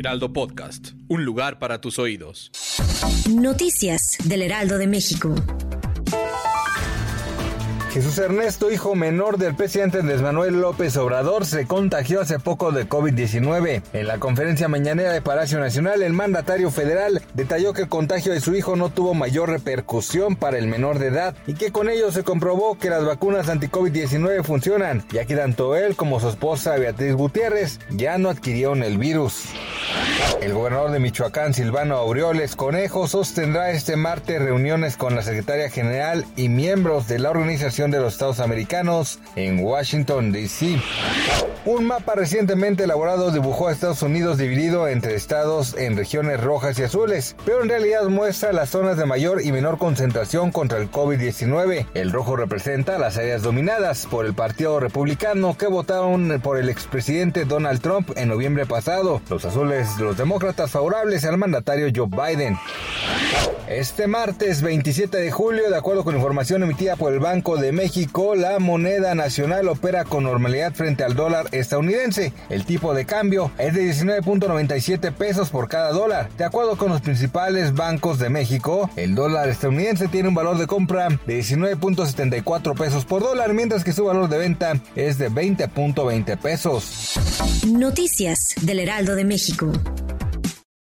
Heraldo Podcast. Un lugar para tus oídos. Noticias del Heraldo de México. Jesús Ernesto, hijo menor del presidente Andrés Manuel López Obrador, se contagió hace poco de COVID-19. En la conferencia mañanera de Palacio Nacional, el mandatario federal detalló que el contagio de su hijo no tuvo mayor repercusión para el menor de edad y que con ello se comprobó que las vacunas anti-COVID-19 funcionan, ya que tanto él como su esposa Beatriz Gutiérrez ya no adquirieron el virus. El gobernador de Michoacán, Silvano Aureoles Conejo, sostendrá este martes reuniones con la secretaria general y miembros de la Organización de los Estados Americanos en Washington, D.C. Un mapa recientemente elaborado dibujó a Estados Unidos dividido entre estados en regiones rojas y azules, pero en realidad muestra las zonas de mayor y menor concentración contra el COVID-19. El rojo representa las áreas dominadas por el Partido Republicano que votaron por el expresidente Donald Trump en noviembre pasado. Los azules los demócratas favorables al mandatario Joe Biden. Este martes 27 de julio, de acuerdo con información emitida por el Banco de México, la moneda nacional opera con normalidad frente al dólar estadounidense. El tipo de cambio es de 19.97 pesos por cada dólar. De acuerdo con los principales bancos de México, el dólar estadounidense tiene un valor de compra de 19.74 pesos por dólar, mientras que su valor de venta es de 20.20 pesos. Noticias del Heraldo de México.